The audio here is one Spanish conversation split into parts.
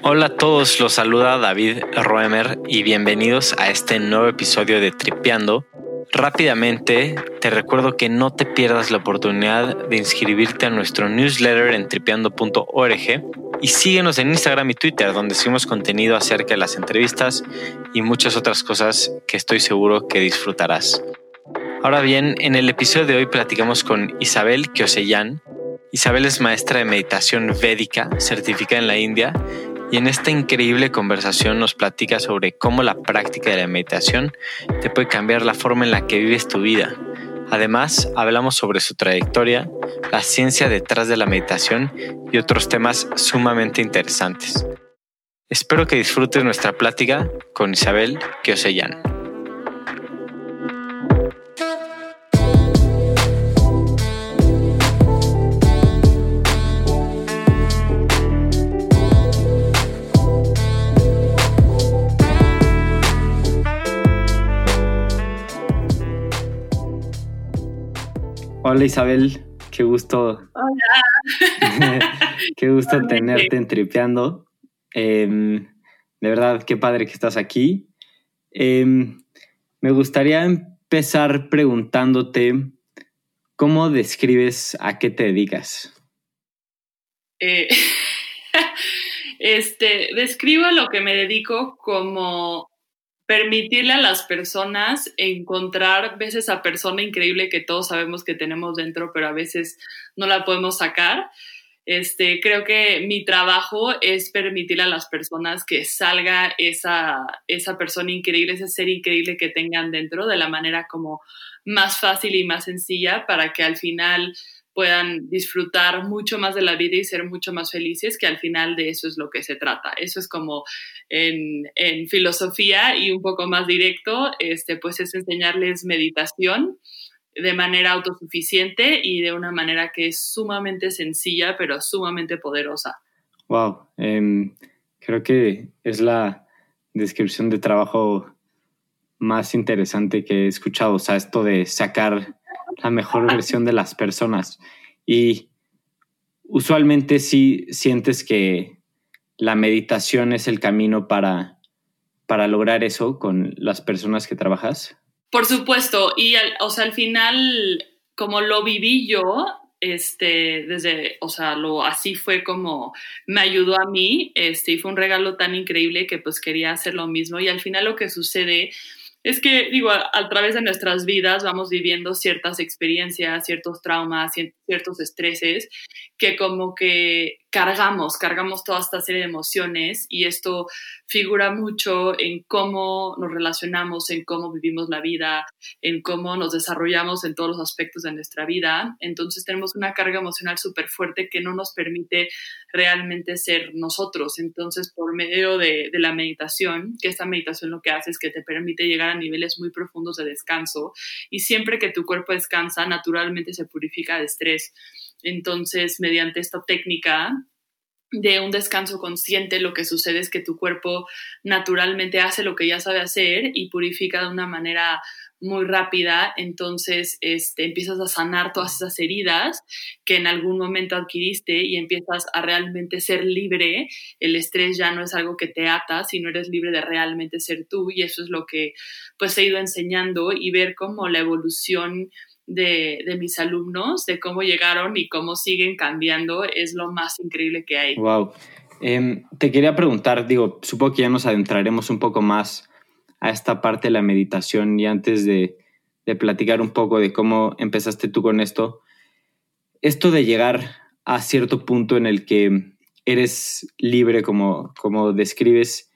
Hola a todos, los saluda David Roemer y bienvenidos a este nuevo episodio de Tripeando. Rápidamente te recuerdo que no te pierdas la oportunidad de inscribirte a nuestro newsletter en tripeando.org y síguenos en Instagram y Twitter donde subimos contenido acerca de las entrevistas y muchas otras cosas que estoy seguro que disfrutarás. Ahora bien, en el episodio de hoy platicamos con Isabel Kioseyan. Isabel es maestra de meditación védica, certificada en la India y en esta increíble conversación nos platica sobre cómo la práctica de la meditación te puede cambiar la forma en la que vives tu vida. Además, hablamos sobre su trayectoria, la ciencia detrás de la meditación y otros temas sumamente interesantes. Espero que disfrutes nuestra plática con Isabel Kioseyan. Hola Isabel, qué gusto. Hola. qué gusto tenerte en Tripeando. Em, de verdad, qué padre que estás aquí. Em, me gustaría empezar preguntándote cómo describes a qué te dedicas. Eh, este, describo lo que me dedico como permitirle a las personas encontrar ves esa persona increíble que todos sabemos que tenemos dentro, pero a veces no la podemos sacar. Este, creo que mi trabajo es permitirle a las personas que salga esa, esa persona increíble, ese ser increíble que tengan dentro de la manera como más fácil y más sencilla para que al final puedan disfrutar mucho más de la vida y ser mucho más felices, que al final de eso es lo que se trata. Eso es como en, filosofía y un poco más directo, este, pues es enseñarles meditación de manera autosuficiente y de una manera que es sumamente sencilla, pero sumamente poderosa. Wow, em, creo que es la descripción de trabajo más interesante que he escuchado, o sea, esto de sacar la mejor versión de las personas. Y usualmente sí sientes que la meditación es el camino para, para lograr eso con las personas que trabajas. Por supuesto, y al, o sea, al final, como lo viví yo, este, desde, o sea, lo, así fue como me ayudó a mí, este, y fue un regalo tan increíble que pues quería hacer lo mismo, y al final lo que sucede es que, digo, a, través de nuestras vidas vamos viviendo ciertas experiencias, ciertos traumas, ciertos estreses que como que cargamos, cargamos toda esta serie de emociones y esto figura mucho en cómo nos relacionamos, en cómo vivimos la vida, en cómo nos desarrollamos en todos los aspectos de nuestra vida. Entonces tenemos una carga emocional súper fuerte que no nos permite realmente ser nosotros. Entonces por medio de, de la meditación, que esta meditación lo que hace es que te permite llegar a niveles muy profundos de descanso y siempre que tu cuerpo descansa, naturalmente se purifica de estrés. Entonces, mediante esta técnica de un descanso consciente, lo que sucede es que tu cuerpo naturalmente hace lo que ya sabe hacer y purifica de una manera muy rápida, entonces este, empiezas a sanar todas esas heridas que en algún momento adquiriste y empiezas a realmente ser libre. El estrés ya no es algo que te ata, sino eres libre de realmente ser tú y eso es lo que pues he ido enseñando y ver cómo la evolución de, mis alumnos, de cómo llegaron y cómo siguen cambiando, es lo más increíble que hay. Wow. Em, te quería preguntar, digo, supongo que ya nos adentraremos un poco más a esta parte de la meditación y antes de, de platicar un poco de cómo empezaste tú con esto, esto de llegar a cierto punto en el que eres libre, como, como describes,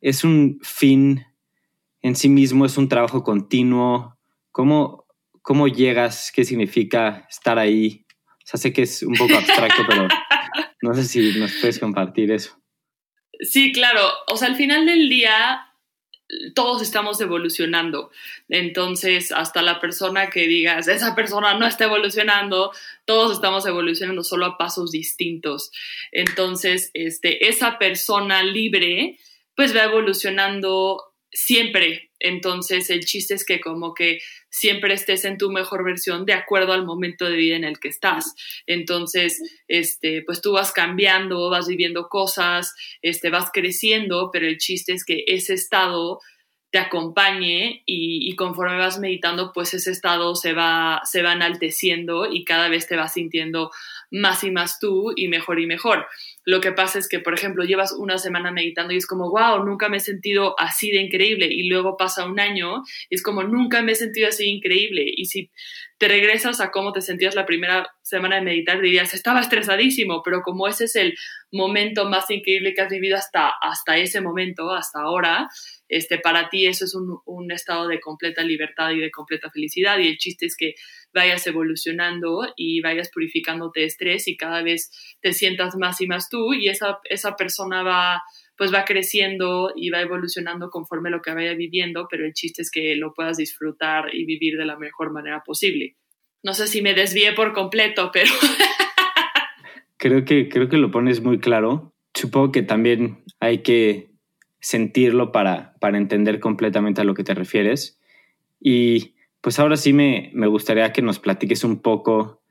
es un fin en sí mismo, es un trabajo continuo. ¿Cómo, ¿Cómo llegas? ¿Qué significa estar ahí? O sea, sé que es un poco abstracto, pero no sé si nos puedes compartir eso. Sí, claro. O sea, al final del día todos estamos evolucionando. Entonces, hasta la persona que digas, esa persona no está evolucionando, todos estamos evolucionando solo a pasos distintos. Entonces, este, esa persona libre, pues va evolucionando siempre Entonces el chiste es que como que siempre estés en tu mejor versión de acuerdo al momento de vida en el que estás. Entonces, este, pues tú vas cambiando, vas viviendo cosas, este, vas creciendo, pero el chiste es que ese estado te acompañe y, conforme vas meditando, pues ese estado se va, se va enalteciendo y cada vez te vas sintiendo más y más tú y mejor y mejor. Lo que pasa es que, por ejemplo, llevas una semana meditando y es como, wow, nunca me he sentido así de increíble. Y luego pasa un año y es como, nunca me he sentido así de increíble. Y si te regresas a cómo te sentías la primera semana de meditar, dirías, estaba estresadísimo, pero como ese es el momento más increíble que has vivido hasta, hasta ese momento, hasta ahora, este, para ti eso es un, estado de completa libertad y de completa felicidad. Y el chiste es que vayas evolucionando y vayas purificándote de estrés y cada vez te sientas más y más tú y esa, esa persona va pues va creciendo y va evolucionando conforme lo que vaya viviendo, pero el chiste es que lo puedas disfrutar y vivir de la mejor manera posible. No sé si me desvié por completo, pero... creo, que, creo que lo pones muy claro. Supongo que también hay que sentirlo para, para entender completamente a lo que te refieres. Y pues ahora sí me, me gustaría que nos platiques un poco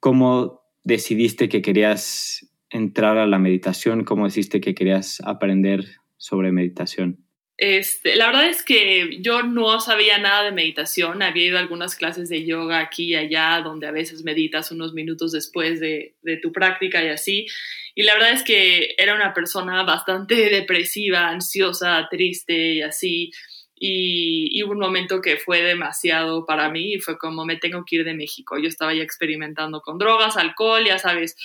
cómo decidiste que querías entrar a la meditación, cómo decidiste que querías aprender sobre meditación. Este, la verdad es que yo no sabía nada de meditación, había ido a algunas clases de yoga aquí y allá, donde a veces meditas unos minutos después de, tu práctica y así, y la verdad es que era una persona bastante depresiva, ansiosa, triste y así, y, hubo un momento que fue demasiado para mí y fue como me tengo que ir de México. Yo estaba ya experimentando con drogas, alcohol, ya sabes,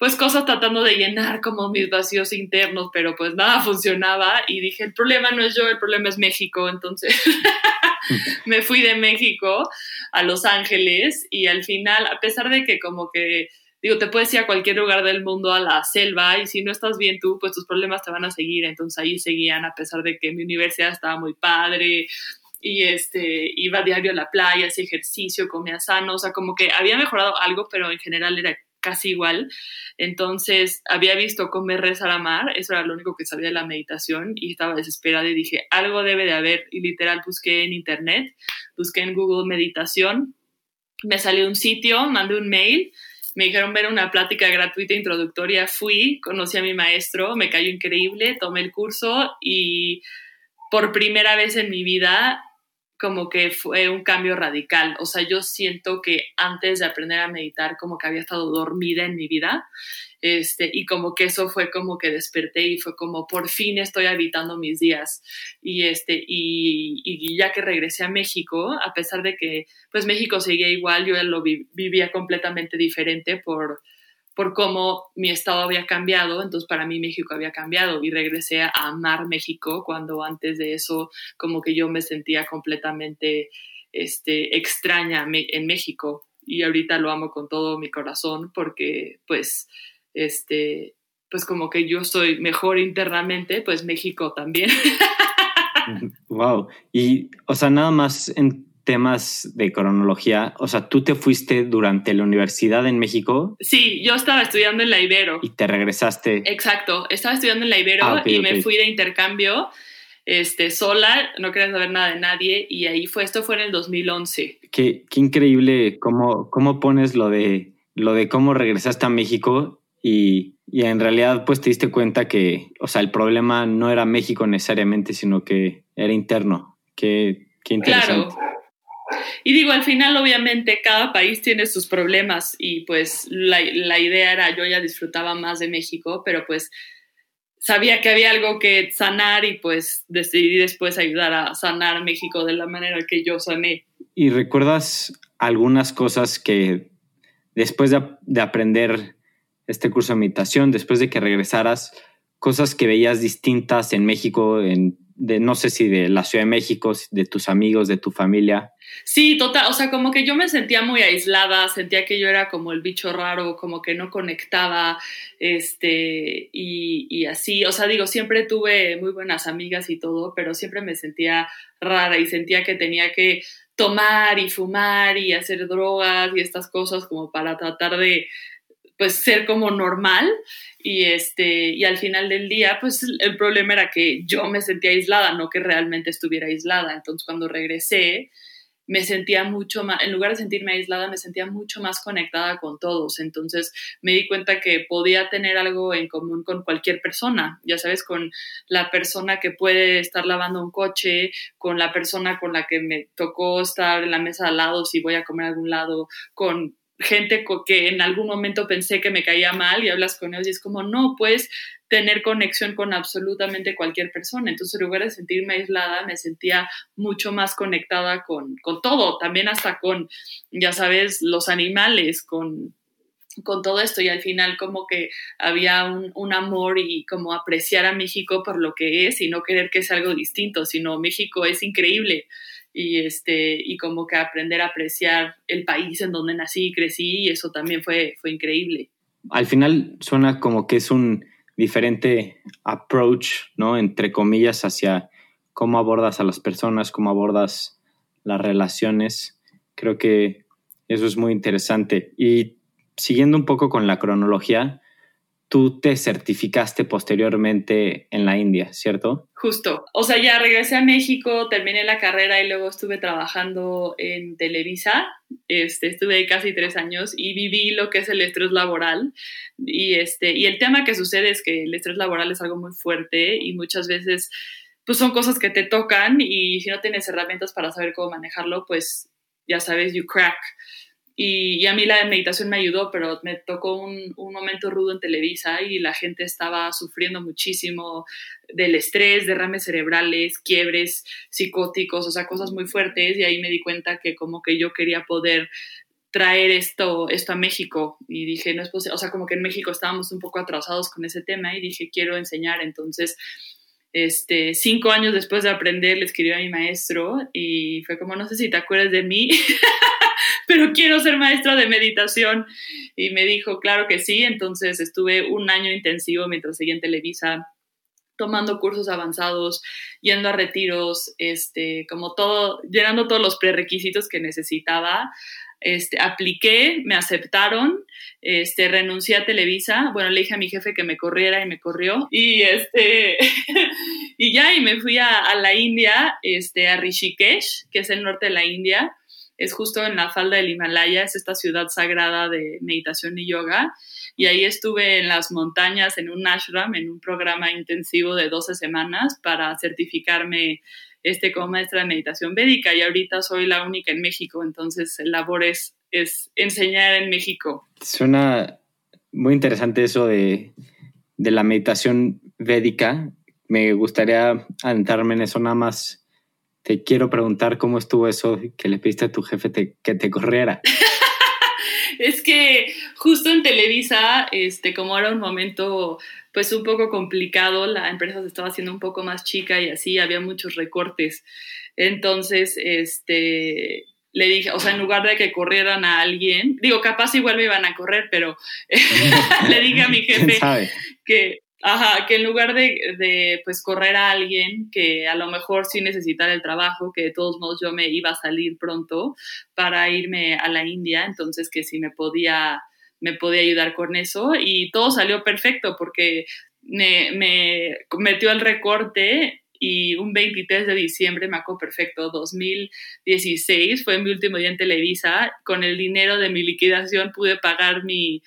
pues cosas tratando de llenar como mis vacíos internos, pero pues nada funcionaba y dije, el problema no es yo, el problema es México. Entonces me fui de México a Los Ángeles y al final, a pesar de que como que digo, te puedes ir a cualquier lugar del mundo, a la selva, y si no estás bien tú, pues tus problemas te van a seguir. Entonces ahí seguían, a pesar de que mi universidad estaba muy padre, y este, iba diario a la playa, hacía ejercicio, comía sano, o sea, como que había mejorado algo, pero en general era casi igual. Entonces, había visto comer, rezar, amar, eso era lo único que sabía de la meditación y estaba desesperada y dije, algo debe de haber. Y literal busqué en internet, busqué en Google meditación, me salió un sitio, mandé un mail me dijeron ver una plática gratuita introductoria, fui, conocí a mi maestro, me cayó increíble, tomé el curso y por primera vez en mi vida como que fue un cambio radical. O sea, yo siento que antes de aprender a meditar como que había estado dormida en mi vida este, y como que eso fue como que desperté y fue como por fin estoy habitando mis días. Y, este, y, ya que regresé a México, a pesar de que pues México seguía igual, yo lo vivía completamente diferente por, por cómo mi estado había cambiado, entonces para mí México había cambiado y regresé a amar México cuando antes de eso como que yo me sentía completamente este, extraña en México y ahorita lo amo con todo mi corazón porque pues este, pues como que yo soy mejor internamente, pues México también. wow. Y, o sea, nada más en temas de cronología, o sea, tú te fuiste durante la universidad en México. Sí, yo estaba estudiando en la Ibero. Y te regresaste. Exacto, estaba estudiando en la Ibero ah, y me fui de intercambio este, sola, no quería saber nada de nadie y ahí fue, esto fue en el 2011. Qué, qué increíble cómo, cómo pones lo de, lo de cómo regresaste a México y, en realidad pues te diste cuenta que, o sea, el problema no era México necesariamente, sino que era interno. Qué, qué interesante. Claro. Y digo, al final obviamente cada país tiene sus problemas y pues la, idea era, yo ya disfrutaba más de México, pero pues sabía que había algo que sanar y pues decidí después ayudar a sanar México de la manera que yo sané. ¿Y recuerdas algunas cosas que después de, de aprender este curso de meditación, después de que regresaras, cosas que veías distintas en México, en, de no sé si de la Ciudad de México, de tus amigos, de tu familia. Sí, total, o sea, como que yo me sentía muy aislada, sentía que yo era como el bicho raro, como que no conectaba, este, y, y así, o sea, digo, siempre tuve muy buenas amigas y todo, pero siempre me sentía rara y sentía que tenía que tomar y fumar y hacer drogas y estas cosas como para tratar de pues ser como normal y este y al final del día pues el problema era que yo me sentía aislada, no que realmente estuviera aislada. Entonces cuando regresé me sentía mucho más, en lugar de sentirme aislada, me sentía mucho más conectada con todos. Entonces me di cuenta que podía tener algo en común con cualquier persona, ya sabes, con la persona que puede estar lavando un coche, con la persona con la que me tocó estar en la mesa al lado si voy a comer a algún lado, con gente que en algún momento pensé que me caía mal y hablas con ellos y es como, no, puedes tener conexión con absolutamente cualquier persona. Entonces, en lugar de sentirme aislada, me sentía mucho más conectada con, con todo, también hasta con, ya sabes, los animales, con, con todo esto y al final como que había un, amor y como apreciar a México por lo que es y no querer que sea algo distinto, sino México es increíble y, este, y como que aprender a apreciar el país en donde nací y crecí y eso también fue, fue increíble. Al final suena como que es un diferente approach, ¿no? Entre comillas, hacia cómo abordas a las personas, cómo abordas las relaciones. Creo que eso es muy interesante. Y siguiendo un poco con la cronología, tú te certificaste posteriormente en la India, ¿cierto? Justo. O sea, ya regresé a México, terminé la carrera y luego estuve trabajando en Televisa. Este, estuve casi tres años y viví lo que es el estrés laboral. Y, este, y el tema que sucede es que el estrés laboral es algo muy fuerte y muchas veces pues son cosas que te tocan y si no tienes herramientas para saber cómo manejarlo, pues ya sabes, you crack. Y, a mí la meditación me ayudó, pero me tocó un, un, momento rudo en Televisa y la gente estaba sufriendo muchísimo del estrés, derrames cerebrales, quiebres psicóticos, o sea, cosas muy fuertes. Y ahí me di cuenta que como que yo quería poder traer esto, esto a México y dije, no es posible, o sea, como que en México estábamos un poco atrasados con ese tema y dije, quiero enseñar, entonces este, cinco años después de aprender, le escribí a mi maestro y fue como, no sé si te acuerdas de mí, pero quiero ser maestra de meditación. Y me dijo, claro que sí. Entonces estuve un año intensivo mientras seguía en Televisa tomando cursos avanzados, yendo a retiros, este, como todo, llenando todos los prerequisitos que necesitaba este, apliqué, me aceptaron, este, renuncié a Televisa, bueno, le dije a mi jefe que me corriera y me corrió, y este, y ya, y me fui a, la India, este, a Rishikesh, que es el norte de la India, es justo en la falda del Himalaya, es esta ciudad sagrada de meditación y yoga, y ahí estuve en las montañas, en un ashram, en un programa intensivo de 12 semanas para certificarme este, como maestra de meditación védica y ahorita soy la única en México, entonces el labor es, es enseñar en México. Suena muy interesante eso de, de la meditación védica. Me gustaría adentrarme en eso nada más. Te quiero preguntar cómo estuvo eso que le pediste a tu jefe que te corriera. es que justo en Televisa, este, como era un momento pues un poco complicado, la empresa se estaba haciendo un poco más chica y así había muchos recortes. Entonces, este, le dije, o sea, en lugar de que corrieran a alguien, digo, capaz igual me iban a correr, pero le dije a mi jefe que, ajá, que en lugar de, de, pues correr a alguien que a lo mejor sí necesitara el trabajo, que de todos modos yo me iba a salir pronto para irme a la India, entonces que si me podía me podía ayudar con eso y todo salió perfecto porque me, me metió el recorte y un 23 de diciembre, me acuerdo perfecto, 2016, fue mi último día en Televisa, con el dinero de mi liquidación pude pagar mi,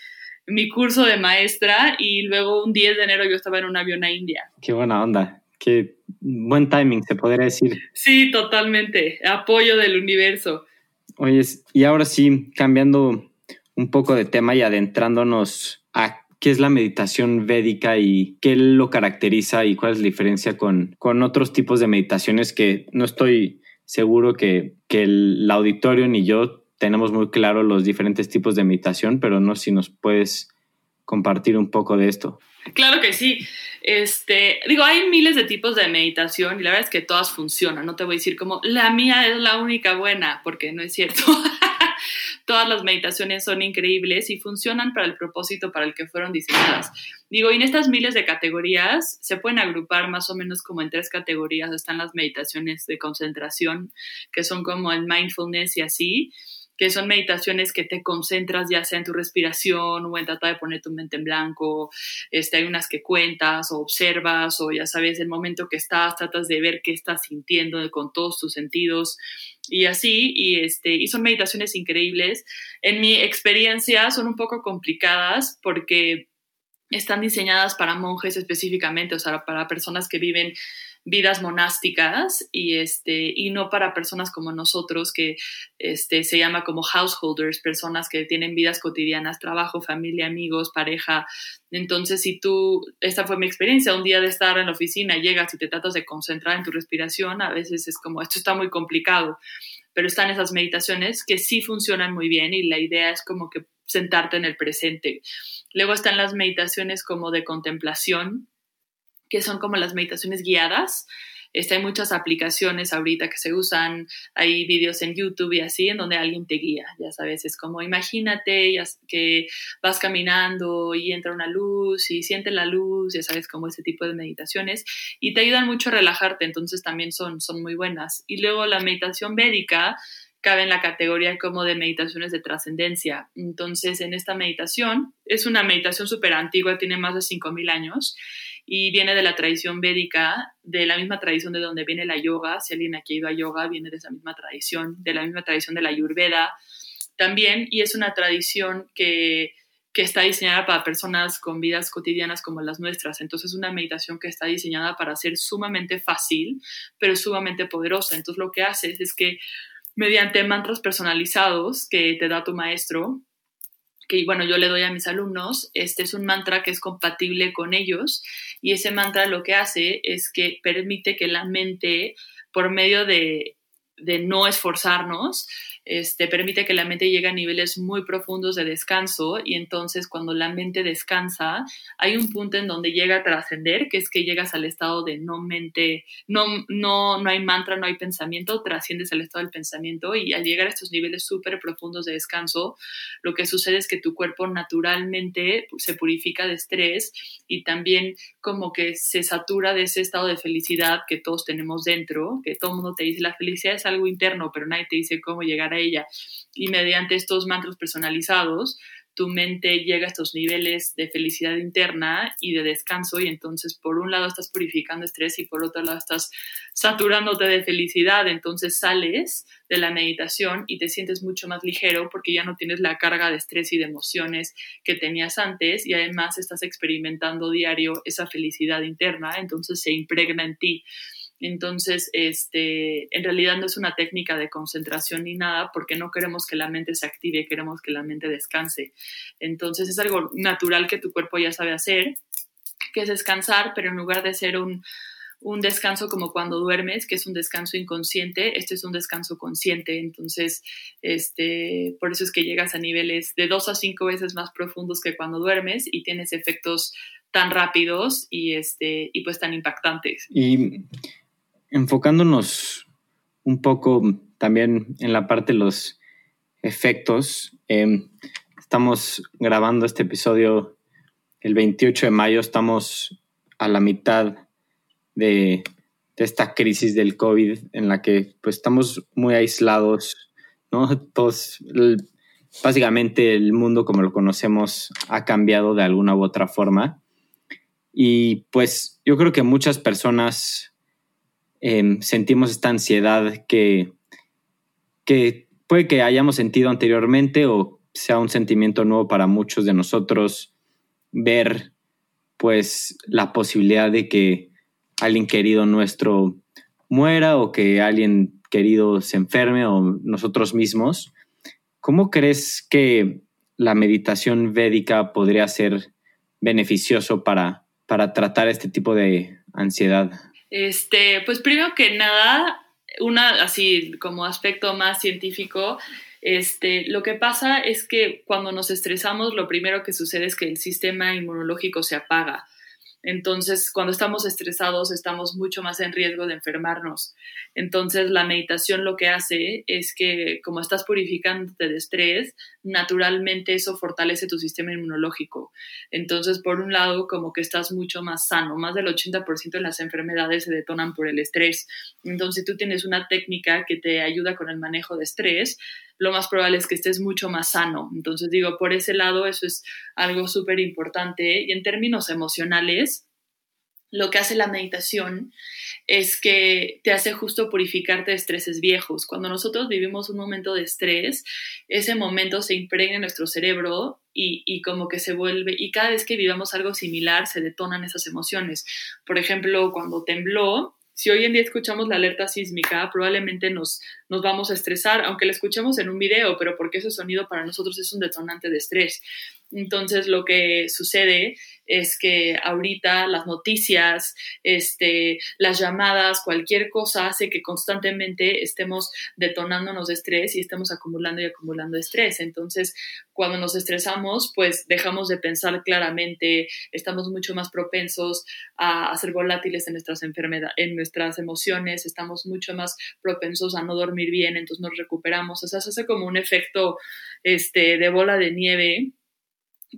mi curso de maestra y luego un 10 de enero yo estaba en un avión a India. Qué buena onda, qué buen timing, se podría decir. Sí, totalmente, apoyo del universo. Oye, y ahora sí, cambiando un poco de tema y adentrándonos a qué es la meditación védica y qué lo caracteriza y cuál es la diferencia con, con otros tipos de meditaciones que no estoy seguro que, que el auditorio ni yo tenemos muy claro los diferentes tipos de meditación, pero no si nos puedes compartir un poco de esto. Claro que sí. Este, digo, hay miles de tipos de meditación y la verdad es que todas funcionan. No te voy a decir como la mía es la única buena, porque no es cierto. Todas las meditaciones son increíbles y funcionan para el propósito para el que fueron diseñadas. Digo, y en estas miles de categorías se pueden agrupar más o menos como en tres categorías. Están las meditaciones de concentración, que son como el mindfulness y así son meditaciones que te concentras ya sea en tu respiración o en tratar de poner tu mente en blanco. Este, hay unas que cuentas o observas o ya sabes, el momento que estás, tratas de ver qué estás sintiendo con todos tus sentidos y así, y, este, y son meditaciones increíbles. En mi experiencia son un poco complicadas porque están diseñadas para monjes específicamente, o sea, para personas que viven vidas monásticas y, este, y no para personas como nosotros que este, se llama como householders, personas que tienen vidas cotidianas, trabajo, familia, amigos, pareja. Entonces, si tú, esta fue mi experiencia, un día de estar en la oficina, llegas y te tratas de concentrar en tu respiración, a veces es como, esto está muy complicado, pero están esas meditaciones que sí funcionan muy bien y la idea es como que sentarte en el presente. Luego están las meditaciones como de contemplación, que son como las meditaciones guiadas. Este, hay muchas aplicaciones ahorita que se usan, hay vídeos en YouTube y así, en donde alguien te guía, ya sabes, es como imagínate que vas caminando y entra una luz y siente la luz, ya sabes, como ese tipo de meditaciones, y te ayudan mucho a relajarte, entonces también son, son muy buenas. Y luego la meditación védica, cabe en la categoría como de meditaciones de trascendencia. Entonces, en esta meditación, es una meditación súper antigua, tiene más de 5.000 años y viene de la tradición védica, de la misma tradición de donde viene la yoga. Si alguien aquí ha ido a yoga, viene de esa misma tradición, de la misma tradición de la ayurveda también, y es una tradición que, que está diseñada para personas con vidas cotidianas como las nuestras. Entonces es una meditación que está diseñada para ser sumamente fácil, pero sumamente poderosa. Entonces lo que haces es que mediante mantras personalizados que te da tu maestro, que bueno, yo le doy a mis alumnos, este es un mantra que es compatible con ellos y ese mantra lo que hace es que permite que la mente, por medio de, de no esforzarnos, este, permite que la mente llegue a niveles muy profundos de descanso y entonces cuando la mente descansa hay un punto en donde llega a trascender, que es que llegas al estado de no mente, no, no, no hay mantra, no hay pensamiento, trasciendes al estado del pensamiento y al llegar a estos niveles súper profundos de descanso, lo que sucede es que tu cuerpo naturalmente se purifica de estrés y también como que se satura de ese estado de felicidad que todos tenemos dentro, que todo el mundo te dice la felicidad es algo interno, pero nadie te dice cómo llegar ella. Y mediante estos mantras personalizados, tu mente llega a estos niveles de felicidad interna y de descanso y entonces por un lado estás purificando estrés y por otro lado estás saturándote de felicidad, entonces sales de la meditación y te sientes mucho más ligero porque ya no tienes la carga de estrés y de emociones que tenías antes y además estás experimentando diario esa felicidad interna, entonces se impregna en ti. Entonces, este, en realidad no es una técnica de concentración ni nada, porque no queremos que la mente se active, queremos que la mente descanse. Entonces, es algo natural que tu cuerpo ya sabe hacer, que es descansar, pero en lugar de ser un, un descanso como cuando duermes, que es un descanso inconsciente, este es un descanso consciente. Entonces, este, por eso es que llegas a niveles de dos a cinco veces más profundos que cuando duermes y tienes efectos tan rápidos y, este, y pues tan impactantes. Y enfocándonos un poco también en la parte de los efectos, em, estamos grabando este episodio el 28 de mayo, estamos a la mitad de, esta crisis del COVID en la que pues estamos muy aislados, ¿no? Todos, básicamente el mundo como lo conocemos ha cambiado de alguna u otra forma. Y pues yo creo que muchas personas Em, sentimos esta ansiedad que, que puede que hayamos sentido anteriormente o sea un sentimiento nuevo para muchos de nosotros ver pues la posibilidad de que alguien querido nuestro muera o que alguien querido se enferme o nosotros mismos. ¿Cómo crees que la meditación védica podría ser beneficioso para, para tratar este tipo de ansiedad? Este, pues primero que nada, una así como aspecto más científico, este, lo que pasa es que cuando nos estresamos, lo primero que sucede es que el sistema inmunológico se apaga. Entonces, cuando estamos estresados, estamos mucho más en riesgo de enfermarnos. Entonces, la meditación lo que hace es que, como estás purificándote de estrés, naturalmente eso fortalece tu sistema inmunológico. Entonces, por un lado, como que estás mucho más sano. Más del 80% de las enfermedades se detonan por el estrés. Entonces, si tú tienes una técnica que te ayuda con el manejo de estrés, lo más probable es que estés mucho más sano. Entonces digo, por ese lado, eso es algo súper importante. Y en términos emocionales, lo que hace la meditación es que te hace justo purificarte de estreses viejos. Cuando nosotros vivimos un momento de estrés, ese momento se impregna en nuestro cerebro y, y, como que se vuelve, y cada vez que vivamos algo similar, se detonan esas emociones. Por ejemplo, cuando tembló, si hoy en día escuchamos la alerta sísmica, probablemente nos, nos vamos a estresar, aunque la escuchemos en un video, pero porque ese sonido para nosotros es un detonante de estrés. Entonces, lo que sucede es que ahorita las noticias, este, las llamadas, cualquier cosa hace que constantemente estemos detonándonos de estrés y estemos acumulando y acumulando estrés. Entonces, cuando nos estresamos, pues dejamos de pensar claramente, estamos mucho más propensos a, ser volátiles en nuestras enfermedades, en nuestras emociones, estamos mucho más propensos a no dormir bien, entonces nos recuperamos. O sea, se hace como un efecto este, de bola de nieve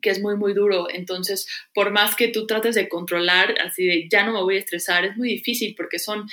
que es muy, muy duro. Entonces, por más que tú trates de controlar, así de ya no me voy a estresar, es muy difícil porque son,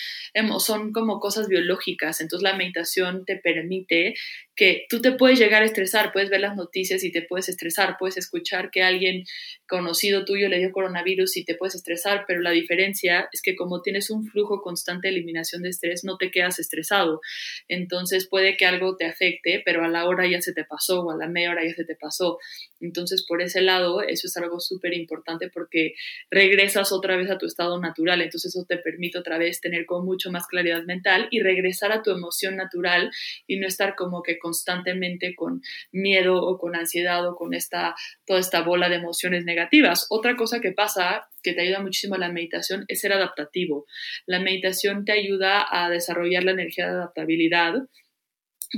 son como cosas biológicas. Entonces, la meditación te permite que tú te puedes llegar a estresar, puedes ver las noticias y te puedes estresar, puedes escuchar que alguien conocido tuyo le dio coronavirus y te puedes estresar, pero la diferencia es que como tienes un flujo constante de eliminación de estrés, no te quedas estresado. Entonces puede que algo te afecte, pero a la hora ya se te pasó o a la media hora ya se te pasó. Entonces por ese lado, eso es algo súper importante porque regresas otra vez a tu estado natural, entonces eso te permite otra vez tener con mucho más claridad mental y regresar a tu emoción natural y no estar como que constantemente con miedo o con ansiedad o con esta, toda esta bola de emociones negativas. Otra cosa que pasa que te ayuda muchísimo a la meditación es ser adaptativo. La meditación te ayuda a desarrollar la energía de adaptabilidad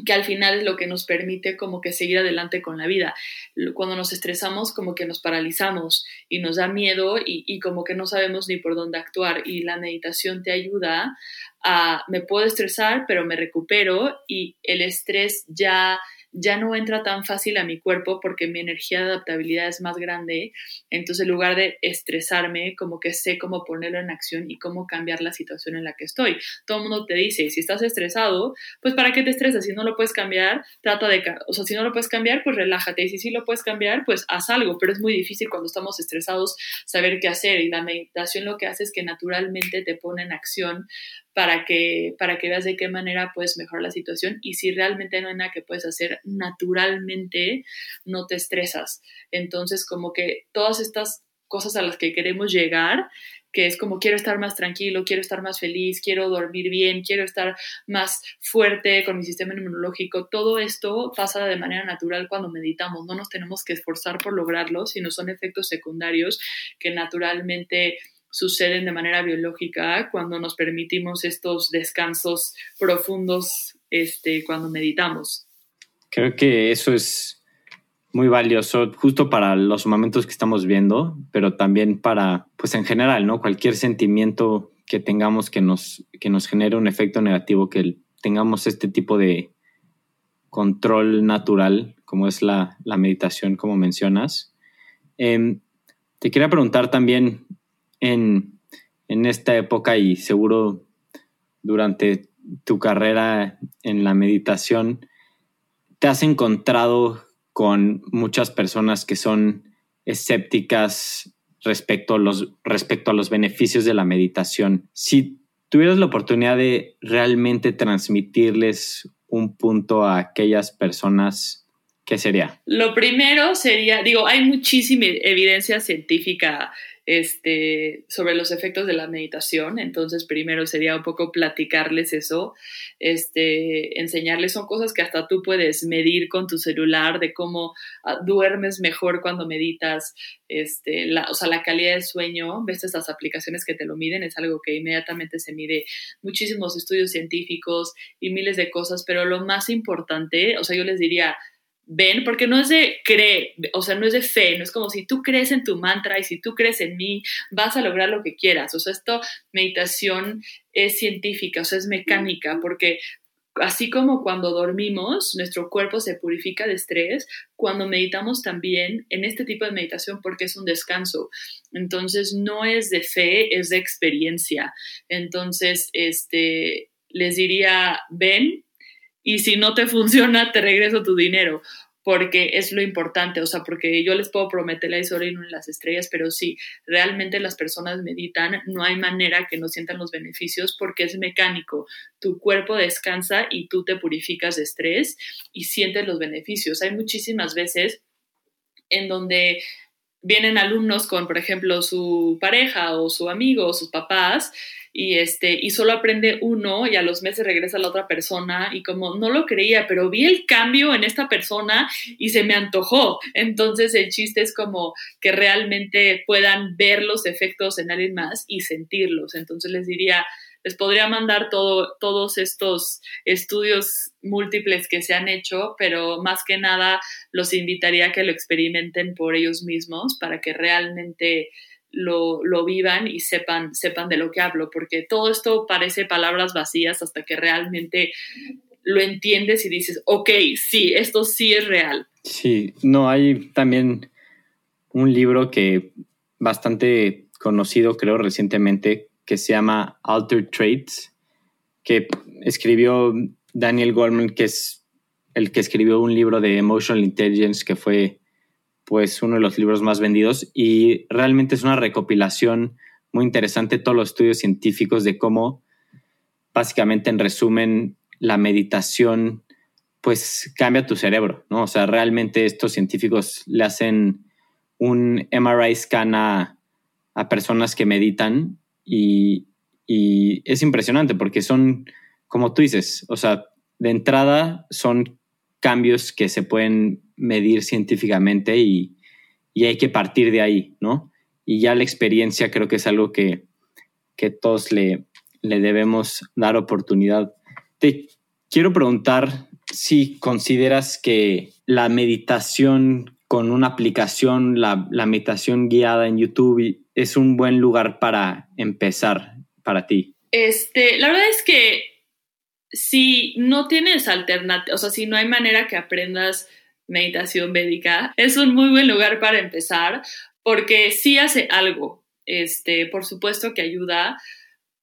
que al final es lo que nos permite como que seguir adelante con la vida. Cuando nos estresamos como que nos paralizamos y nos da miedo y, y, como que no sabemos ni por dónde actuar y la meditación te ayuda a, me puedo estresar pero me recupero y el estrés ya ya no entra tan fácil a mi cuerpo porque mi energía de adaptabilidad es más grande. Entonces, en lugar de estresarme, como que sé cómo ponerlo en acción y cómo cambiar la situación en la que estoy. Todo el mundo te dice, si estás estresado, pues ¿para qué te estresas? Si no lo puedes cambiar, trata de, o sea, si no lo puedes cambiar, pues relájate. Y si sí lo puedes cambiar, pues haz algo. Pero es muy difícil cuando estamos estresados saber qué hacer. Y la meditación lo que hace es que naturalmente te pone en acción para que, para que veas de qué manera puedes mejorar la situación y si realmente no hay nada que puedes hacer, naturalmente no te estresas. Entonces, como que todas estas cosas a las que queremos llegar, que es como quiero estar más tranquilo, quiero estar más feliz, quiero dormir bien, quiero estar más fuerte con mi sistema inmunológico, todo esto pasa de manera natural cuando meditamos, no nos tenemos que esforzar por lograrlo, sino son efectos secundarios que naturalmente suceden de manera biológica cuando nos permitimos estos descansos profundos este, cuando meditamos. Creo que eso es muy valioso justo para los momentos que estamos viendo, pero también para, pues en general, ¿no? Cualquier sentimiento que tengamos que nos, que nos genere un efecto negativo, que tengamos este tipo de control natural, como es la, meditación, como mencionas. Em, te quería preguntar también, en, esta época y seguro durante tu carrera en la meditación, te has encontrado con muchas personas que son escépticas respecto a los, respecto a los beneficios de la meditación. Si tuvieras la oportunidad de realmente transmitirles un punto a aquellas personas, ¿qué sería? Lo primero sería, digo, hay muchísima evidencia científica este, sobre los efectos de la meditación. Entonces, primero sería un poco platicarles eso, este, enseñarles, son cosas que hasta tú puedes medir con tu celular, de cómo ah, duermes mejor cuando meditas, este, la, o sea, la calidad de sueño, ves estas aplicaciones que te lo miden, es algo que inmediatamente se mide, muchísimos estudios científicos y miles de cosas, pero lo más importante, o sea, yo les diría, ven, porque no es de creer, o sea, no es de fe, no es como si tú crees en tu mantra y si tú crees en mí, vas a lograr lo que quieras. O sea, esto, meditación es científica, o sea, es mecánica, porque así como cuando dormimos, nuestro cuerpo se purifica de estrés, cuando meditamos también en este tipo de meditación porque es un descanso. Entonces, no es de fe, es de experiencia. Entonces, este, les diría, ven, y si no te funciona, te regreso tu dinero, porque es lo importante, o sea, porque yo les puedo prometer la historia en las estrellas, pero si realmente las personas meditan, no hay manera que no sientan los beneficios porque es mecánico. Tu cuerpo descansa y tú te purificas de estrés y sientes los beneficios. Hay muchísimas veces en donde vienen alumnos con, por ejemplo, su pareja o su amigo o sus papás y este y solo aprende uno y a los meses regresa la otra persona y como no lo creía, pero vi el cambio en esta persona y se me antojó. Entonces el chiste es como que realmente puedan ver los efectos en alguien más y sentirlos. Entonces les diría, les podría mandar todo, todos estos estudios múltiples que se han hecho, pero más que nada los invitaría a que lo experimenten por ellos mismos para que realmente lo, vivan y sepan, sepan de lo que hablo, porque todo esto parece palabras vacías hasta que realmente lo entiendes y dices, ok, sí, esto sí es real. Sí, no, hay también un libro que bastante conocido, creo, recientemente, que se llama Altered Traits, que escribió Daniel Goleman, que es el que escribió un libro de Emotional Intelligence que fue pues uno de los libros más vendidos y realmente es una recopilación muy interesante todos los estudios científicos de cómo básicamente en resumen la meditación pues cambia tu cerebro, ¿no? O sea, realmente estos científicos le hacen un MRI scan a, personas que meditan y, y es impresionante porque son, como tú dices, o sea, de entrada son cambios que se pueden medir científicamente y, hay que partir de ahí, ¿no? Y ya la experiencia creo que es algo que, todos le, le debemos dar oportunidad. Te quiero preguntar si consideras que la meditación con una aplicación, la, la, meditación guiada en YouTube, es un buen lugar para empezar para ti. Este, la verdad es que si no tienes alternativa, o sea, si no hay manera que aprendas meditación védica, es un muy buen lugar para empezar porque sí hace algo, este, por supuesto que ayuda,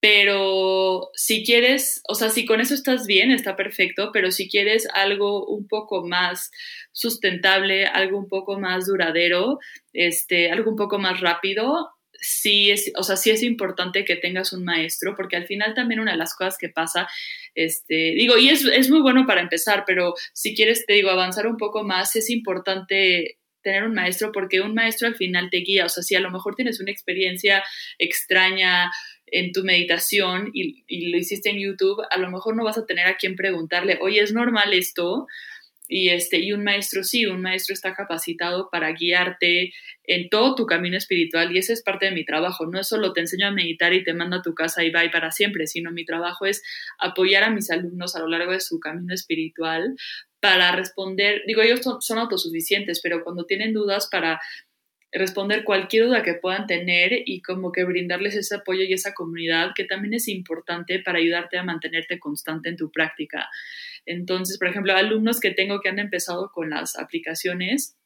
pero si quieres, o sea, si con eso estás bien, está perfecto, pero si quieres algo un poco más sustentable, algo un poco más duradero, este, algo un poco más rápido, sí es, o sea, sí es importante que tengas un maestro, porque al final también una de las cosas que pasa, este, digo, y es, es muy bueno para empezar, pero si quieres, te digo, avanzar un poco más, es importante tener un maestro porque un maestro al final te guía, o sea, si a lo mejor tienes una experiencia extraña en tu meditación y, y, lo hiciste en YouTube, a lo mejor no vas a tener a quien preguntarle, oye, ¿es normal esto? Y, este, y un maestro sí, un maestro está capacitado para guiarte en todo tu camino espiritual y esa es parte de mi trabajo. No es solo te enseño a meditar y te mando a tu casa y y para siempre, sino mi trabajo es apoyar a mis alumnos a lo largo de su camino espiritual para responder, digo, ellos son, son autosuficientes, pero cuando tienen dudas para responder cualquier duda que puedan tener y como que brindarles ese apoyo y esa comunidad que también es importante para ayudarte a mantenerte constante en tu práctica. Entonces, por ejemplo, alumnos que tengo que han empezado con las aplicaciones,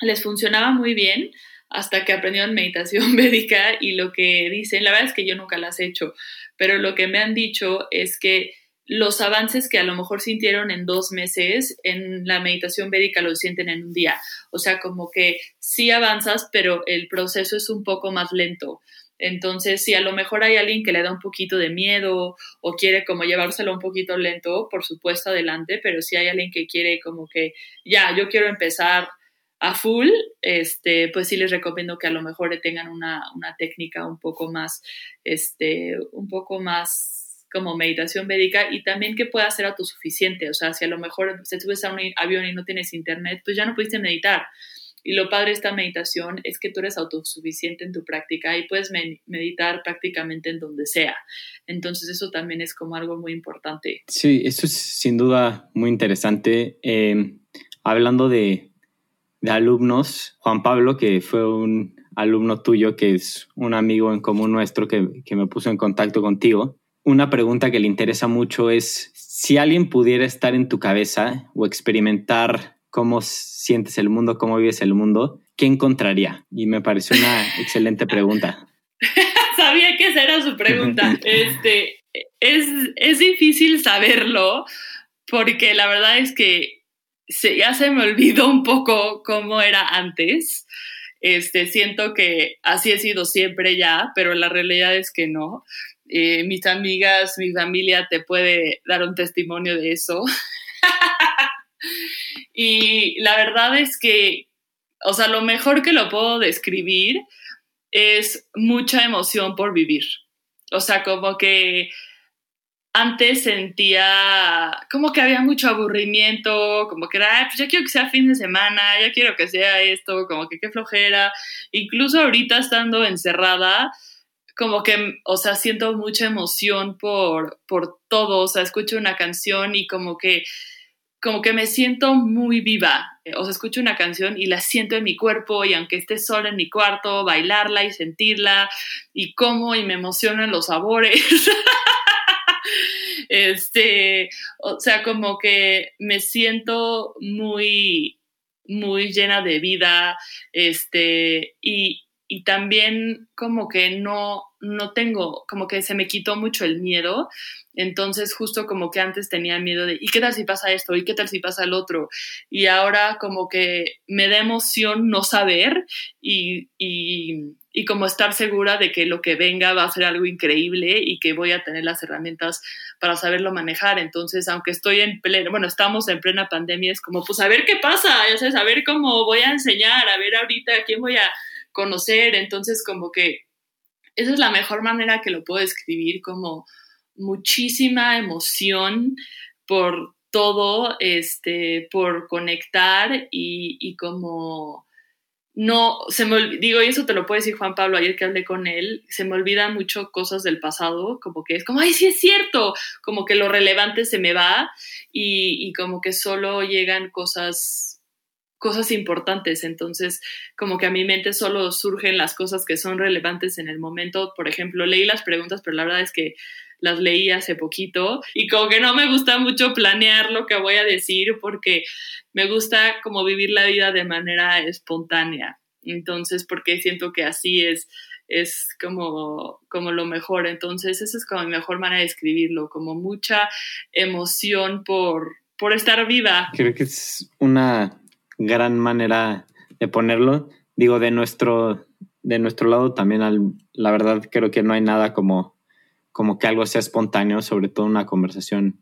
les funcionaba muy bien hasta que aprendieron meditación médica y lo que dicen, la verdad es que yo nunca las he hecho, pero lo que me han dicho es que los avances que a lo mejor sintieron en dos meses, en la meditación védica lo sienten en un día. O sea, como que sí avanzas, pero el proceso es un poco más lento. Entonces, si a lo mejor hay alguien que le da un poquito de miedo o quiere como llevárselo un poquito lento, por supuesto adelante, pero si hay alguien que quiere como que, ya, yo quiero empezar a full, este, pues sí les recomiendo que a lo mejor tengan una, una técnica un poco más, este, un poco más como meditación médica y también que pueda ser autosuficiente. O sea, si a lo mejor te subes a un avión y no tienes internet, pues ya no pudiste meditar. Y lo padre de esta meditación es que tú eres autosuficiente en tu práctica y puedes meditar prácticamente en donde sea. Entonces eso también es como algo muy importante. Sí, eso es sin duda muy interesante. Em, hablando de, de alumnos, Juan Pablo, que fue un alumno tuyo, que es un amigo en común nuestro que, que me puso en contacto contigo, una pregunta que le interesa mucho es si alguien pudiera estar en tu cabeza o experimentar cómo sientes el mundo, cómo vives el mundo, ¿qué encontraría? Y me pareció una excelente pregunta. Sabía que esa era su pregunta. Este, es, es difícil saberlo porque la verdad es que se, ya se me olvidó un poco cómo era antes. Este, siento que así he sido siempre ya, pero la realidad es que no. Eh, mis amigas, mi familia te puede dar un testimonio de eso. y la verdad es que, o sea, lo mejor que lo puedo describir es mucha emoción por vivir. O sea, como que antes sentía como que había mucho aburrimiento, como que era, pues ya quiero que sea fin de semana, ya quiero que sea esto, como que qué flojera. Incluso ahorita estando encerrada, como que, o sea, siento mucha emoción por, por todo, o sea, escucho una canción y como que, como que me siento muy viva, o sea, escucho una canción y la siento en mi cuerpo y aunque esté sola en mi cuarto, bailarla y sentirla y cómo y me emocionan los sabores. este, o sea, como que me siento muy, muy llena de vida, este, y, y también como que no, no tengo, como que se me quitó mucho el miedo. Entonces, justo como que antes tenía miedo de, ¿y qué tal si pasa esto? ¿Y qué tal si pasa el otro? Y ahora como que me da emoción no saber y, y, y como estar segura de que lo que venga va a ser algo increíble y que voy a tener las herramientas para saberlo manejar. Entonces, aunque estoy en plena, bueno, estamos en plena pandemia, es como, pues a ver qué pasa, ya sabes, a ver cómo voy a enseñar, a ver ahorita a quién voy a conocer. Entonces, como que esa es la mejor manera que lo puedo escribir, como muchísima emoción por todo, este, por conectar y, y como no, se me digo, y eso te lo puede decir Juan Pablo ayer que hablé con él, se me olvidan mucho cosas del pasado, como que es como, ay, sí es cierto, como que lo relevante se me va y como que solo llegan cosas cosas importantes, entonces como que a mi mente solo surgen las cosas que son relevantes en el momento, por ejemplo, leí las preguntas, pero la verdad es que las leí hace poquito y como que no me gusta mucho planear lo que voy a decir porque me gusta como vivir la vida de manera espontánea, entonces porque siento que así es es como, como lo mejor. Entonces, esa es como mi mejor manera de escribirlo, como mucha emoción por, por estar viva. Creo que es una gran manera de ponerlo. Digo, de nuestro, de nuestro lado también, al, la verdad, creo que no hay nada como, como que algo sea espontáneo, sobre todo una conversación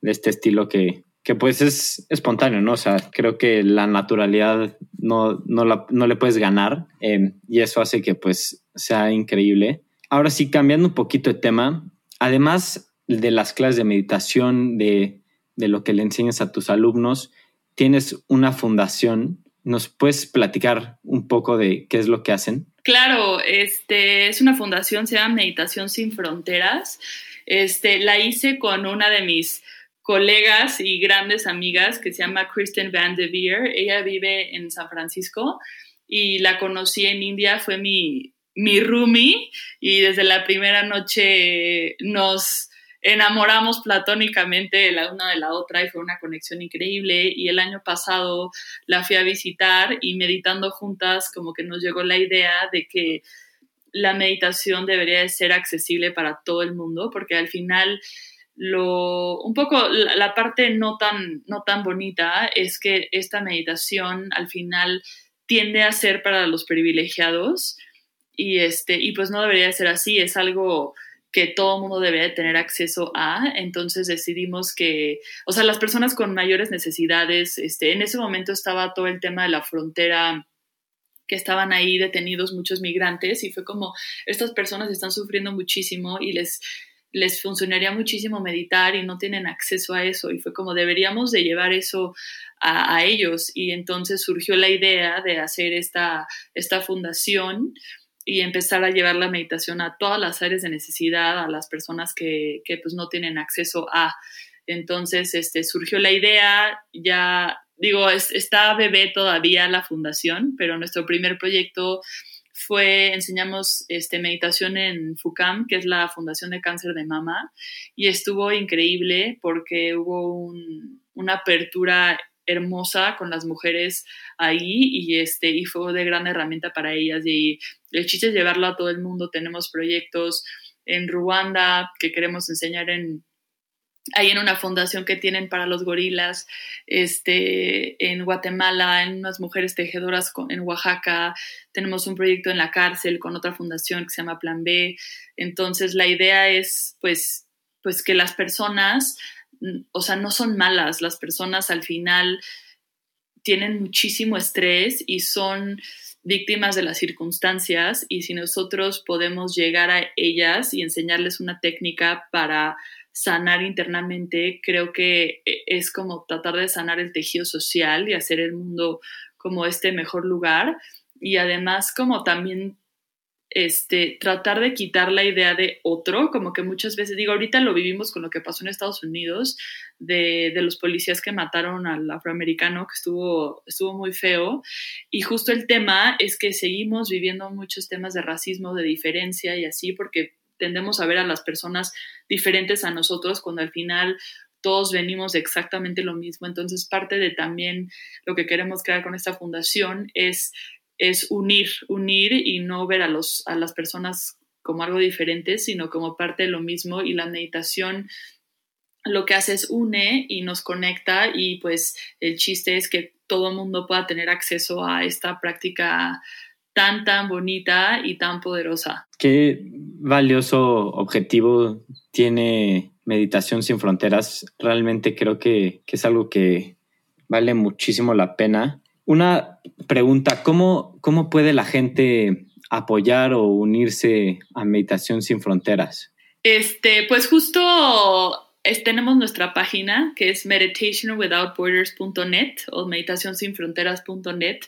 de este estilo que, que pues es espontáneo, ¿no? O sea, creo que la naturalidad no, no, la, no le puedes ganar eh, y eso hace que pues sea increíble. Ahora sí, cambiando un poquito de tema, además de las clases de meditación, de, de lo que le enseñas a tus alumnos, tienes una fundación. ¿Nos puedes platicar un poco de qué es lo que hacen? Claro, este es una fundación, se llama Meditación Sin Fronteras. Este, la hice con una de mis colegas y grandes amigas que se llama Kristen Van de Veer. Ella vive en San Francisco y la conocí en India, fue mi, mi roomie y desde la primera noche nos enamoramos platónicamente la una de la otra y fue una conexión increíble. Y el año pasado la fui a visitar y meditando juntas como que nos llegó la idea de que la meditación debería de ser accesible para todo el mundo, porque al final lo un poco la, parte no tan no tan bonita es que esta meditación al final tiende a ser para los privilegiados y este y pues no debería ser así, es algo que todo mundo debe tener acceso a, entonces decidimos que, o sea, las personas con mayores necesidades, este, en ese momento estaba todo el tema de la frontera que estaban ahí detenidos muchos migrantes y fue como, estas personas están sufriendo muchísimo y les, les funcionaría muchísimo meditar y no tienen acceso a eso. Y fue como deberíamos de llevar eso a, a ellos. Y entonces surgió la idea de hacer esta, esta fundación y empezar a llevar la meditación a todas las áreas de necesidad, a las personas que, que pues no tienen acceso a. Entonces, este, surgió la idea, ya digo, está bebé todavía la fundación, pero nuestro primer proyecto fue, enseñamos este, meditación en FUCAM, que es la Fundación de Cáncer de Mama, y estuvo increíble porque hubo una apertura hermosa con las mujeres ahí y este y fue de gran herramienta para ellas y el chiste es llevarlo a todo el mundo tenemos proyectos en Ruanda que queremos enseñar en ahí en una fundación que tienen para los gorilas, este, en Guatemala, en unas mujeres tejedoras en Oaxaca, tenemos un proyecto en la cárcel con otra fundación que se llama Plan B. Entonces la idea es pues, pues que las personas, o sea, no son malas, las personas al final tienen muchísimo estrés y son víctimas de las circunstancias y si nosotros podemos llegar a ellas y enseñarles una técnica para sanar internamente, creo que eh, es como tratar de sanar el tejido social y hacer el mundo como este mejor lugar. Y además como también este, tratar de quitar la idea de otro, como que muchas veces, digo, ahorita lo vivimos con lo que pasó en Estados Unidos, de, los policías que mataron al afroamericano, que estuvo, estuvo muy feo, y justo el tema es que seguimos viviendo muchos temas de racismo, de diferencia y así, porque tendemos a ver a las personas diferentes a nosotros cuando al final todos venimos exactamente lo mismo. Entonces, parte de también lo que queremos crear con esta fundación es, es unir, unir y no ver a, los, a las personas como algo diferente, sino como parte de lo mismo. Y la meditación lo que hace es une y nos conecta y pues el chiste es que todo el mundo pueda tener acceso a esta práctica tan, tan bonita y tan poderosa. Qué valioso objetivo tiene Meditación sin Fronteras. Realmente creo que, es algo que vale muchísimo la pena. Una pregunta, ¿cómo, cómo puede la gente apoyar o unirse a Meditación sin Fronteras? Este, pues justo tenemos nuestra página que es meditationwithoutborders.net o meditacionsinfronteras.net.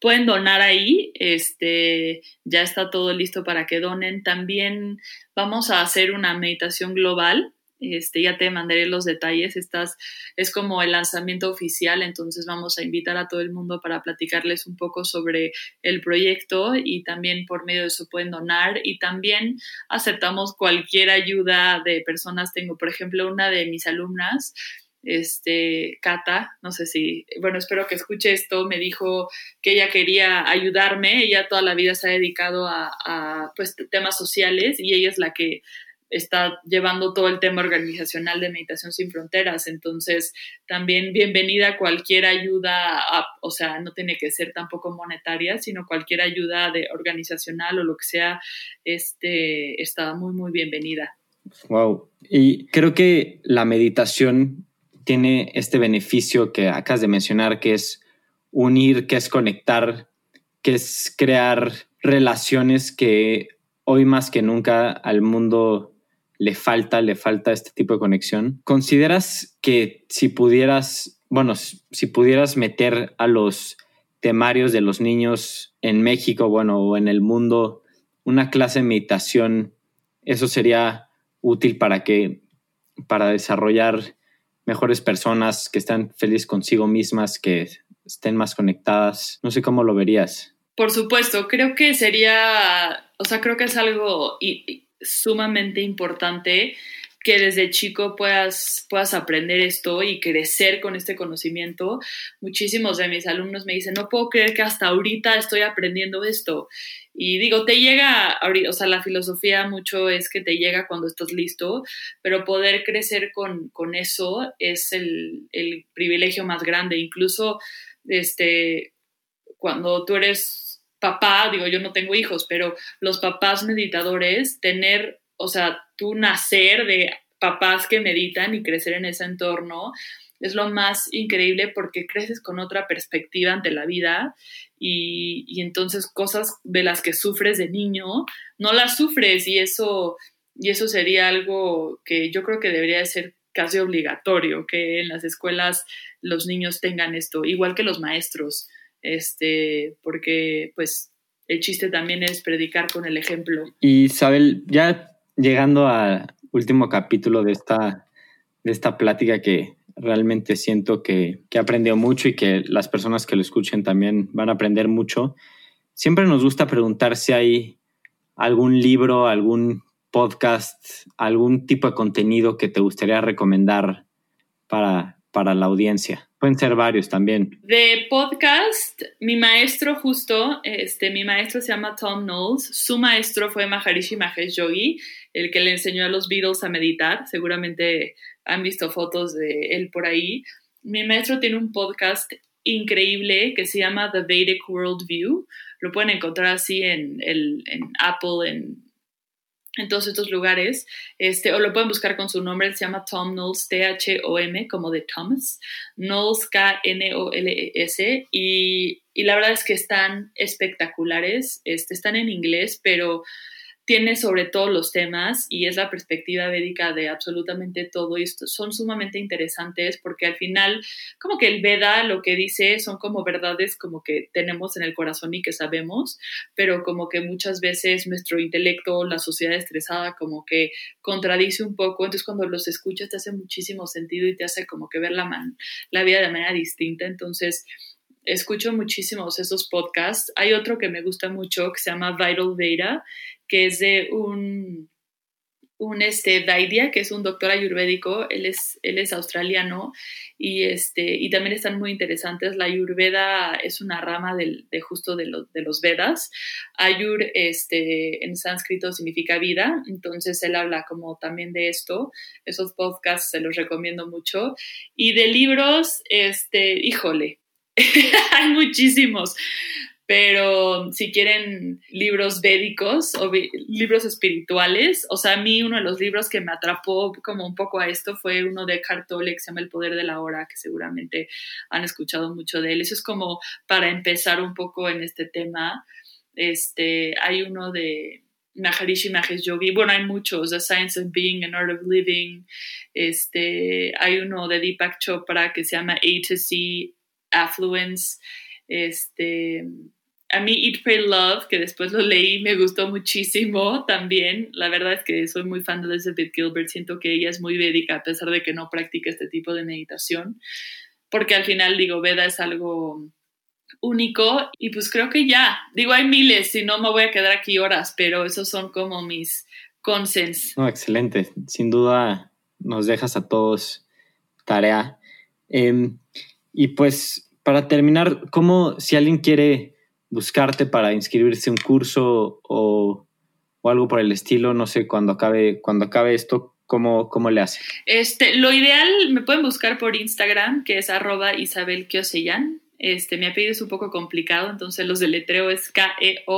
Pueden donar ahí, este, ya está todo listo para que donen. También vamos a hacer una meditación global este, ya te mandaré los detalles. Estás, es como el lanzamiento oficial, entonces vamos a invitar a todo el mundo para platicarles un poco sobre el proyecto y también por medio de eso pueden donar y también aceptamos cualquier ayuda de personas. Tengo, por ejemplo, una de mis alumnas este, Cata, no sé si, bueno, espero que escuche esto, me dijo que ella quería ayudarme, ella toda la vida se ha dedicado a, pues, temas sociales y ella es la que está llevando todo el tema organizacional de Meditación Sin Fronteras. Entonces, también bienvenida cualquier ayuda, o sea, no tiene que ser tampoco monetaria, sino cualquier ayuda de organizacional o lo que sea, este, está muy, muy bienvenida. Wow. Y creo que la meditación tiene este beneficio que acabas de mencionar, que es unir, que es conectar, que es crear relaciones que hoy más que nunca al mundo le falta, le falta este tipo de conexión. ¿Consideras que si pudieras, bueno, si pudieras meter a los temarios de los niños en México, bueno, o en el mundo, una clase de meditación, eso sería útil para que, para desarrollar mejores personas que están felices consigo mismas, que estén más conectadas. No sé cómo lo verías. Por supuesto, creo que sería, o sea, creo que es algo sumamente importante que desde chico puedas, puedas aprender esto y crecer con este conocimiento. Muchísimos de mis alumnos me dicen, no puedo creer que hasta ahorita estoy aprendiendo esto. Y digo, te llega, o sea, la filosofía mucho es que te llega cuando estás listo, pero poder crecer con, con eso es el, el, privilegio más grande. Incluso, este, cuando tú eres papá, digo, yo no tengo hijos, pero los papás meditadores, tener, o sea, tú nacer de papás que meditan y crecer en ese entorno, es lo más increíble porque creces con otra perspectiva ante la vida y, y, entonces cosas de las que sufres de niño, no las sufres y eso, y eso sería algo que yo creo que debería ser casi obligatorio, que en las escuelas los niños tengan esto, igual que los maestros este, porque pues el chiste también es predicar con el ejemplo. Y Isabel, ya llegando al último capítulo de esta, de esta plática que realmente siento que, que he aprendido mucho y que las personas que lo escuchen también van a aprender mucho. Siempre nos gusta preguntar si hay algún libro, algún podcast, algún tipo de contenido que te gustaría recomendar para, para la audiencia. Pueden ser varios también. De podcast, mi maestro justo, este, mi maestro se llama Tom Knowles, su maestro fue Maharishi Mahesh Yogi, el que le enseñó a los Beatles a meditar, seguramente han visto fotos de él por ahí. Mi maestro tiene un podcast increíble que se llama The Vedic World View, lo pueden encontrar así en, el, en Apple, en en todos estos lugares, este, o lo pueden buscar con su nombre, se llama Tom Knowles, T-H-O-M, como de Thomas, Knowles, K-N-O-L-E-S, y, y, la verdad es que están espectaculares, este, están en inglés, pero tiene sobre todos los temas y es la perspectiva védica de absolutamente todo y son sumamente interesantes porque al final como que el Veda lo que dice son como verdades como que tenemos en el corazón y que sabemos, pero como que muchas veces nuestro intelecto, la sociedad estresada como que contradice un poco, entonces cuando los escuchas te hace muchísimo sentido y te hace como que ver la, man, la vida de manera distinta, entonces escucho muchísimos esos podcasts. Hay otro que me gusta mucho que se llama Vital Veda que es de un, un este, Vaidya, que es un doctor ayurvédico, él es, él es australiano y, este, y también están muy interesantes. La ayurveda es una rama del, de justo de, de, los Vedas. Ayur este, en sánscrito significa vida, entonces él habla como también de esto. Esos podcasts se los recomiendo mucho. Y de libros, este, híjole, hay muchísimos pero si quieren libros védicos o libros espirituales, o sea, a mí uno de los libros que me atrapó como un poco a esto fue uno de Tolle que se llama El Poder de la Hora, que seguramente han escuchado mucho de él. Eso es como para empezar un poco en este tema. Este, hay uno de Maharishi Mahesh Yogi, bueno, hay muchos, The Science of Being and Art of Living, este, hay uno de Deepak Chopra que se llama A to C Affluence, este, a mí Eat, Pray, Love, que después lo leí, me gustó muchísimo también. La verdad es que soy muy fan de Elizabeth Gilbert, siento que ella es muy védica a pesar de que no practica este tipo de meditación, porque al final digo, Veda es algo único y pues creo que ya, digo, hay miles, si no me voy a quedar aquí horas, pero esos son como mis consens. No, excelente, sin duda nos dejas a todos tarea. Em, y pues para terminar, ¿cómo si alguien quiere buscarte para inscribirse en un curso o, algo por el estilo? No sé, cuando acabe, cuando acabe esto, ¿cómo, cómo le hace? Este, lo ideal, me pueden buscar por Instagram, que es arroba Isabel Este, mi apellido es un poco complicado, entonces los deletreo es K-E-O-S-E-Y-A-N.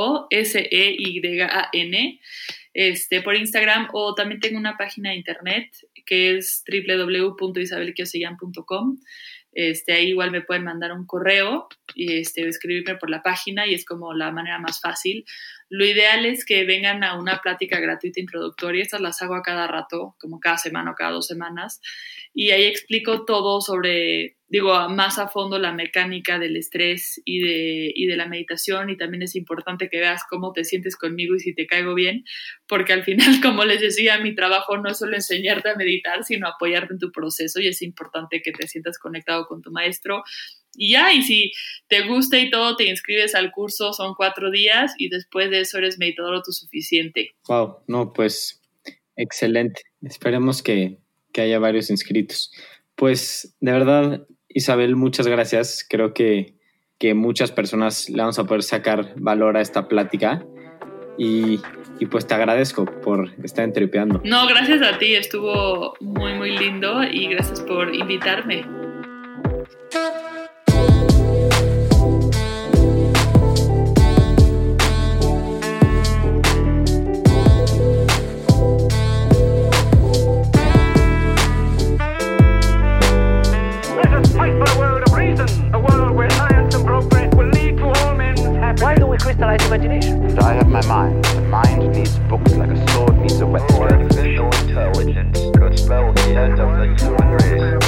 Este, por Instagram o también tengo una página de internet que es www.isabelquiosellan.com este, ahí igual me pueden mandar un correo este, escribirme por la página y es como la manera más fácil. Lo ideal es que vengan a una plática gratuita introductoria, estas las hago a cada rato, como cada semana o cada dos semanas, y ahí explico todo sobre, digo, más a fondo la mecánica del estrés y de, y de la meditación, y también es importante que veas cómo te sientes conmigo y si te caigo bien, porque al final, como les decía, mi trabajo no es solo enseñarte a meditar, sino apoyarte en tu proceso, y es importante que te sientas conectado con tu maestro y ya, y si te gusta y todo, te inscribes al curso, son cuatro días y después de eso eres meditador autosuficiente. Wow, no, pues excelente. Esperemos que, que haya varios inscritos. Pues de verdad, Isabel, muchas gracias. Creo que, que muchas personas le vamos a poder sacar valor a esta plática. Y, y, pues te agradezco por estar entrepeando. No, gracias a ti, estuvo muy, muy lindo y gracias por invitarme. crystallized imagination. And I have my mind. The mind needs books like a sword needs a weapon. Oh, artificial intelligence could spell the end of the human race.